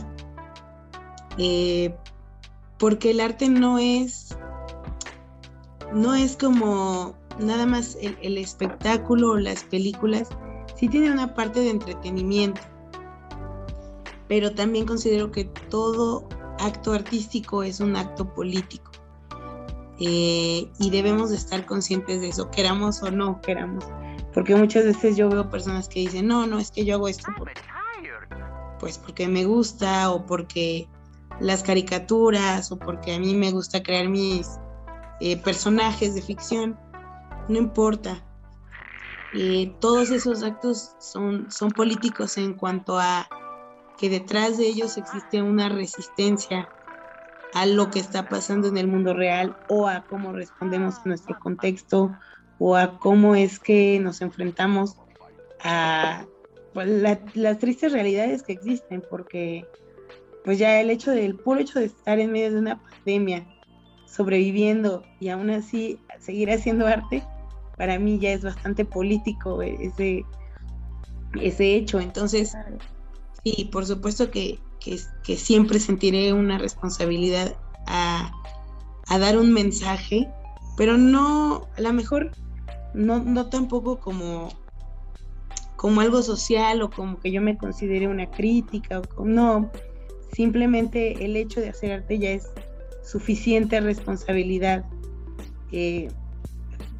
D: eh, porque el arte no es no es como nada más el, espectáculo o las películas, sí tiene una parte de entretenimiento pero también considero que todo acto artístico es un acto político. Eh, y debemos de estar conscientes de eso, queramos o no queramos. Porque muchas veces yo veo personas que dicen, no, no, es que yo hago esto porque, pues porque me gusta o porque las caricaturas o porque a mí me gusta crear mis eh, personajes de ficción. No importa. Todos esos actos son, son políticos en cuanto a que detrás de ellos existe una resistencia a lo que está pasando en el mundo real o a cómo respondemos a nuestro contexto o a cómo es que nos enfrentamos a pues, las tristes realidades que existen, porque pues ya el hecho del puro hecho de estar en medio de una pandemia, sobreviviendo y aún así seguir haciendo arte, para mí ya es bastante político ese, ese hecho. Entonces, y por supuesto que, siempre sentiré una responsabilidad a, dar un mensaje, pero no, a lo mejor no, no tampoco como, como algo social o como que yo me considere una crítica, o no, simplemente el hecho de hacer arte ya es suficiente responsabilidad eh,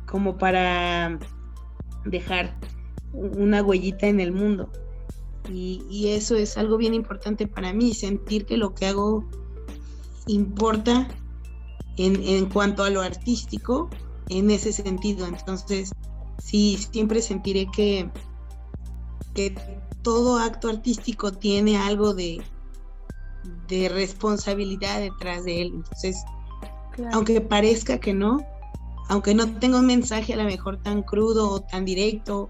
D: como para dejar una huellita en el mundo. Y, eso es algo bien importante para mí, sentir que lo que hago importa en, cuanto a lo artístico en ese sentido. Entonces, sí, siempre sentiré que, que todo acto artístico tiene algo de, de responsabilidad detrás de él. Entonces, aunque parezca que no, aunque no tenga un mensaje a lo mejor tan crudo o tan directo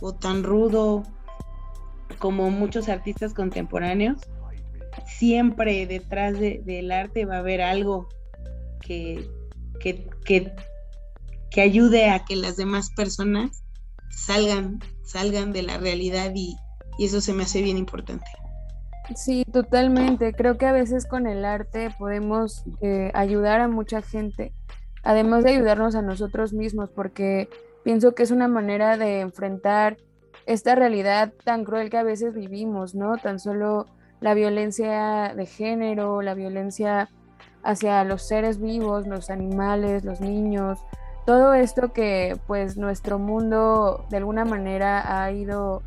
D: o tan rudo como muchos artistas contemporáneos, siempre detrás del arte va a haber algo que, que, ayude a que las demás personas salgan, salgan de la realidad y, eso se me hace bien importante.
B: Sí, totalmente. Creo que a veces con el arte podemos eh, ayudar a mucha gente, además de ayudarnos a nosotros mismos, porque pienso que es una manera de enfrentar esta realidad tan cruel que a veces vivimos, ¿no? Tan solo la violencia de género, la violencia hacia los seres vivos, los animales, los niños, todo esto que pues nuestro mundo de alguna manera ha ido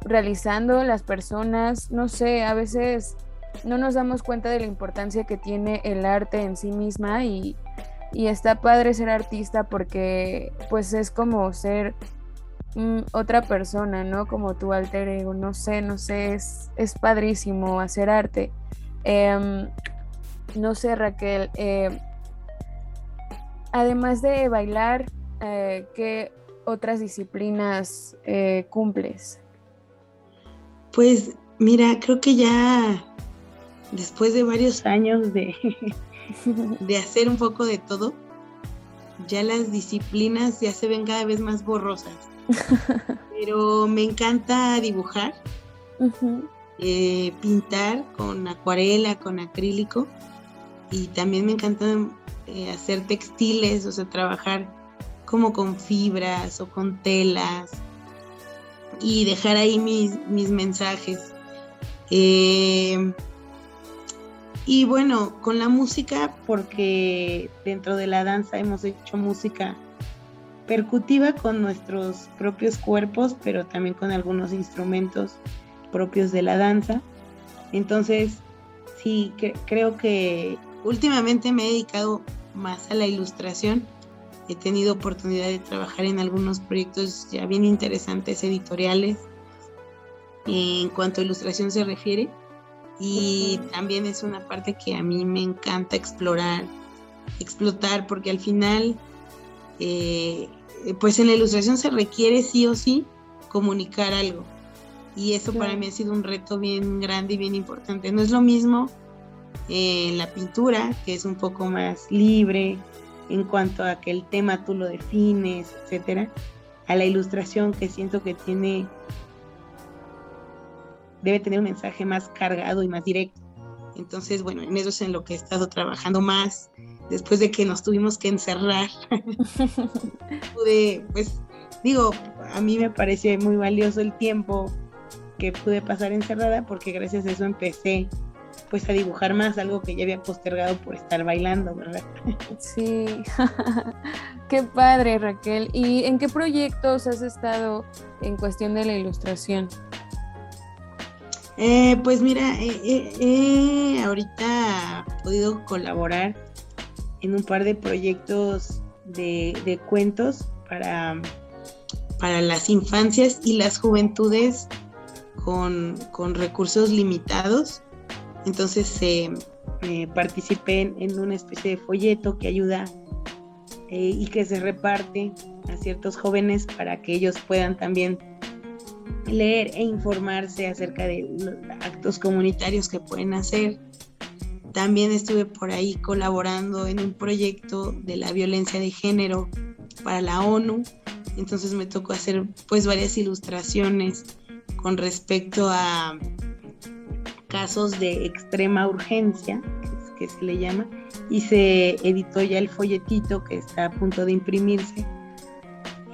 B: realizando las personas, no sé, a veces no nos damos cuenta de la importancia que tiene el arte en sí misma y, y está padre ser artista porque pues es como ser otra persona, ¿no? Como tu alter ego, no sé, no sé, es, es padrísimo hacer arte. Em, no sé, Raquel, eh, además de bailar, eh, ¿qué otras disciplinas eh, cumples?
D: Pues mira, creo que ya después de varios años de, de hacer un poco de todo, ya las disciplinas ya se ven cada vez más borrosas. Pero me encanta dibujar, eh, pintar con acuarela, con acrílico. y también me encanta eh, hacer textiles, o sea, trabajar como con fibras o con telas y dejar ahí mis, mis mensajes. Eh, y bueno, con la música, porque dentro de la danza hemos hecho música percutiva con nuestros propios cuerpos, pero también con algunos instrumentos propios de la danza. Entonces, sí, creo que últimamente me he dedicado más a la ilustración. He tenido oportunidad de trabajar en algunos proyectos ya bien interesantes editoriales en cuanto a ilustración se refiere. Y también es una parte que a mí me encanta explorar, explotar, porque al final, eh, pues en la ilustración se requiere sí o sí comunicar algo. Y eso para mí ha sido un reto bien grande y bien importante. No es lo mismo en la pintura, que es un poco más libre en cuanto a que el tema tú lo defines, etcétera, a la ilustración que siento que tiene debe tener un mensaje más cargado y más directo. Entonces, bueno, en eso es en lo que he estado trabajando más después de que nos tuvimos que encerrar. pude, pues, digo, a mí me parece muy valioso el tiempo que pude pasar encerrada porque gracias a eso empecé pues a dibujar más, algo que ya había postergado por estar bailando, ¿verdad?
B: Sí, qué padre Raquel. ¿Y en qué proyectos has estado en cuestión de la ilustración?
D: Eh, pues mira, he ahorita podido colaborar en un par de proyectos de, cuentos para, para las infancias y las juventudes con, con recursos limitados. Entonces eh, participé en, una especie de folleto que ayuda eh, y que se reparte a ciertos jóvenes para que ellos puedan también leer e informarse acerca de los actos comunitarios que pueden hacer. También estuve por ahí colaborando en un proyecto de la violencia de género para la ONU. Entonces me tocó hacer pues varias ilustraciones con respecto a casos de extrema urgencia, que, se le llama, y se editó ya el folletito que está a punto de imprimirse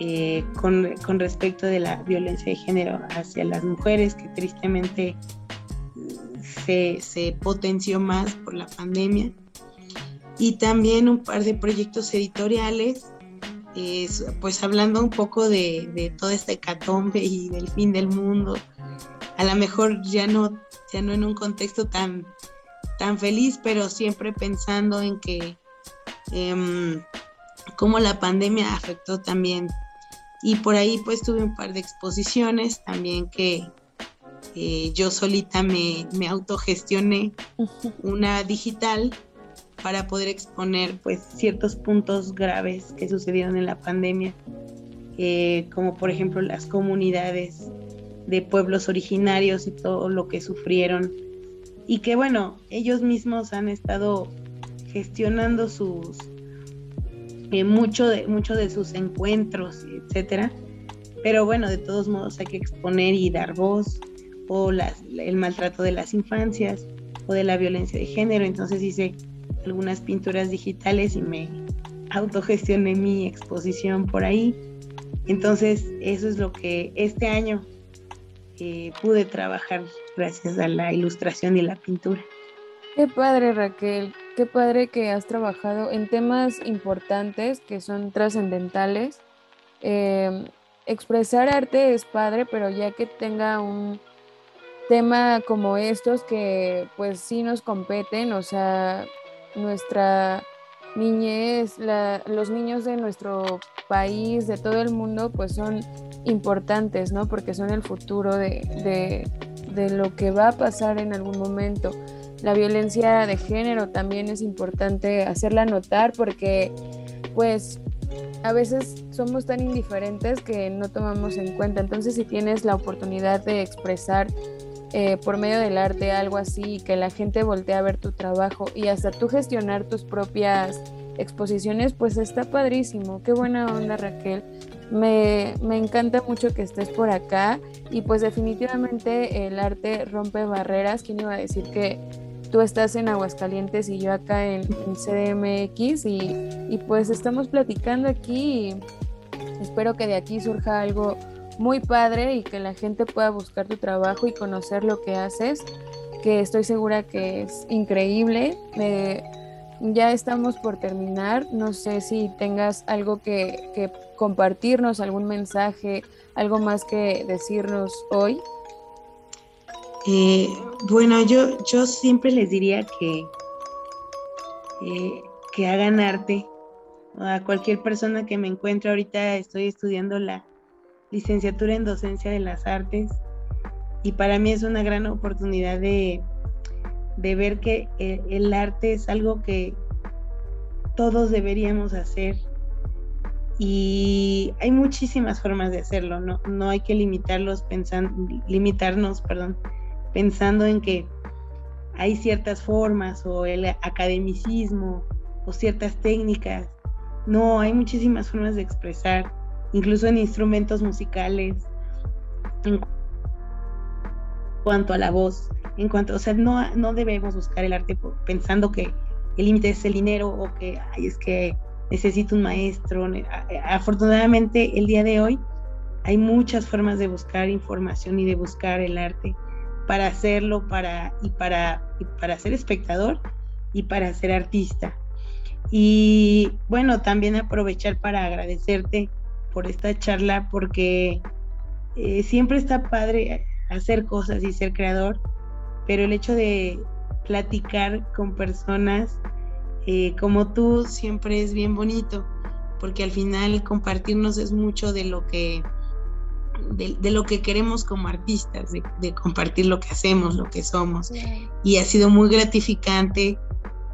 D: eh, con, respecto de la violencia de género hacia las mujeres, que tristemente se, potenció más por la pandemia. Y también un par de proyectos editoriales, pues hablando un poco de, de toda esta hecatombe y del fin del mundo, a lo mejor ya no ya no en un contexto tan, tan feliz, pero siempre pensando en que em, cómo la pandemia afectó también. Y por ahí pues tuve un par de exposiciones también que eh, yo solita me, me autogestioné una digital para poder exponer pues ciertos puntos graves que sucedieron en la pandemia, eh, como por ejemplo las comunidades de pueblos originarios y todo lo que sufrieron. Y que bueno, ellos mismos han estado gestionando sus eh, mucho de mucho de sus encuentros, etcétera. Pero bueno, de todos modos hay que exponer y dar voz o las, el maltrato de las infancias o de la violencia de género. Entonces hice algunas pinturas digitales y me autogestioné mi exposición por ahí. Entonces, eso es lo que este año pude trabajar gracias a la ilustración y la pintura.
B: Qué padre Raquel, qué padre que has trabajado en temas importantes que son trascendentales. Em, expresar arte es padre, pero ya que tenga un tema como estos que pues sí nos competen, o sea, nuestra niñez, los niños de nuestro país, de todo el mundo, pues son importantes, ¿no? Porque son el futuro de, lo que va a pasar en algún momento. La violencia de género también es importante hacerla notar porque, pues, a veces somos tan indiferentes que no tomamos en cuenta. Entonces, si tienes la oportunidad de expresar eh, por medio del arte algo así, que la gente voltee a ver tu trabajo y hasta tú gestionar tus propias exposiciones, pues está padrísimo. Qué buena onda, Raquel. Me, me, encanta mucho que estés por acá y pues definitivamente el arte rompe barreras. ¿Quién iba a decir que tú estás en Aguascalientes y yo acá en, CDMX y, y, pues estamos platicando aquí y espero que de aquí surja algo muy padre y que la gente pueda buscar tu trabajo y conocer lo que haces, que estoy segura que es increíble. ya estamos por terminar, no sé si tengas algo que, compartirnos, algún mensaje, algo más que decirnos hoy.
D: Eh, bueno, yo, yo siempre les diría que, eh, que hagan arte. A cualquier persona que me encuentre ahorita estoy estudiando la licenciatura en docencia de las artes y para mí es una gran oportunidad de, ver que el, el, arte es algo que todos deberíamos hacer y hay muchísimas formas de hacerlo, no, no hay que limitarlos pensando, limitarnos, perdón, pensando en que hay ciertas formas o el academicismo o ciertas técnicas. No, hay muchísimas formas de expresar, incluso en instrumentos musicales, en cuanto a la voz, en cuanto, o sea, no, no debemos buscar el arte pensando que el límite es el dinero o que ay, es que necesito un maestro. Afortunadamente, el día de hoy hay muchas formas de buscar información y de buscar el arte para hacerlo para, y, para, para ser espectador y para ser artista. Y bueno, también aprovechar para agradecerte por esta charla porque eh, siempre está padre hacer cosas y ser creador, pero el hecho de platicar con personas eh, como tú siempre es bien bonito, porque al final compartirnos es mucho de lo que de, lo que queremos como artistas, de, compartir lo que hacemos, lo que somos. Y ha sido muy gratificante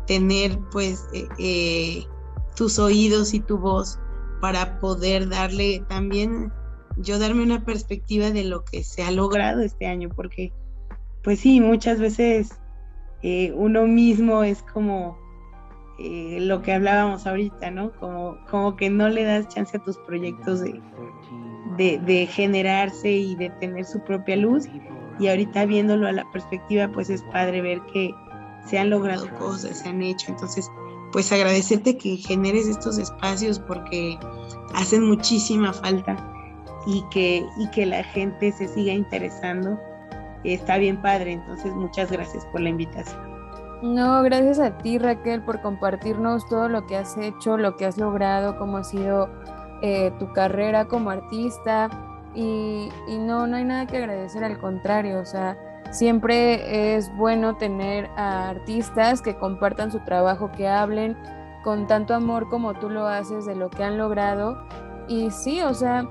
D: tener pues eh, eh, tus oídos y tu voz para poder darle también, yo darme una perspectiva de lo que se ha logrado este año, porque pues sí, muchas veces eh, uno mismo es como lo que hablábamos ahorita, ¿no? Como, como que no le das chance a tus proyectos de, de, generarse y de tener su propia luz. Y ahorita viéndolo a la perspectiva, pues es padre ver que se han logrado cosas, se han hecho. Entonces, pues agradecerte que generes estos espacios porque hacen muchísima falta y que, y que la gente se siga interesando. Está bien padre, entonces muchas gracias por la invitación.
B: No, gracias a ti Raquel por compartirnos todo lo que has hecho, lo que has logrado, cómo ha sido eh, tu carrera como artista y, no, no hay nada que agradecer, al contrario, o sea, siempre es bueno tener a artistas que compartan su trabajo, que hablen con tanto amor como tú lo haces de lo que han logrado y sí, o sea,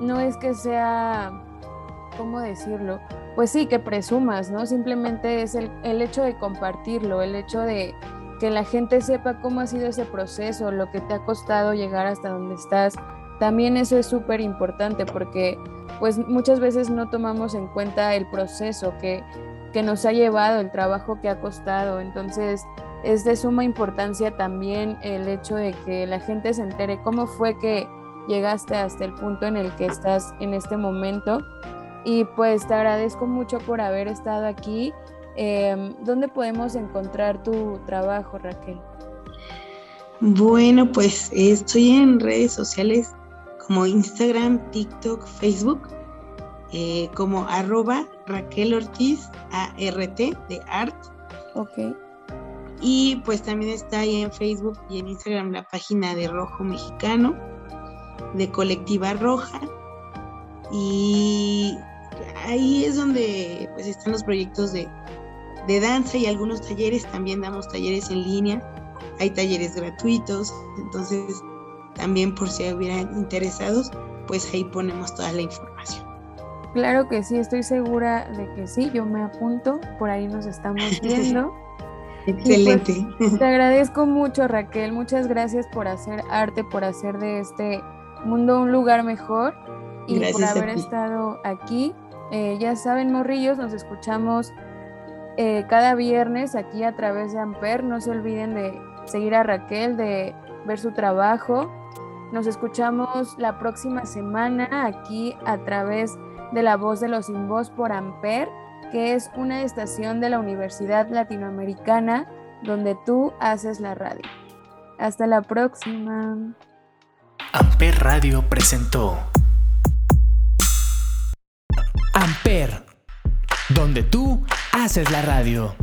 B: no es que sea, ¿cómo decirlo? Pues sí, que presumas, ¿no? Simplemente es el, el hecho de compartirlo, el hecho de que la gente sepa cómo ha sido ese proceso, lo que te ha costado llegar hasta donde estás. También eso es súper importante porque pues muchas veces no tomamos en cuenta el proceso que, que nos ha llevado, el trabajo que ha costado. Entonces es de suma importancia también el hecho de que la gente se entere cómo fue que llegaste hasta el punto en el que estás en este momento. Y pues te agradezco mucho por haber estado aquí Em, ¿Dónde podemos encontrar tu trabajo, Raquel?
D: Bueno, pues estoy en redes sociales como Instagram, TikTok, Facebook, eh, como arroba Raquel Ortiz ART de Art.
B: Ok.
D: Y pues también está ahí en Facebook y en Instagram la página de Rojo Mexicano, de Colectiva Roja. Y ahí es donde pues están los proyectos de, de danza y algunos talleres, también damos talleres en línea, hay talleres gratuitos, entonces también por si hubieran interesados, pues ahí ponemos toda la información.
B: Claro que sí, estoy segura de que sí, yo me apunto, por ahí nos estamos viendo.
D: Pues, Excelente.
B: te agradezco mucho Raquel, muchas gracias por hacer arte, por hacer de este mundo un lugar mejor y por haber estado aquí. Eh, ya saben, morrillos, nos escuchamos eh, cada viernes aquí a través de Amper. No se olviden de seguir a Raquel, de ver su trabajo. Nos escuchamos la próxima semana aquí a través de la voz de los sin voz por Amper. que es una estación de la Universidad Latinoamericana donde tú haces la radio. Hasta la próxima.
A: Amper Radio presentó Amper, donde tú haces la radio.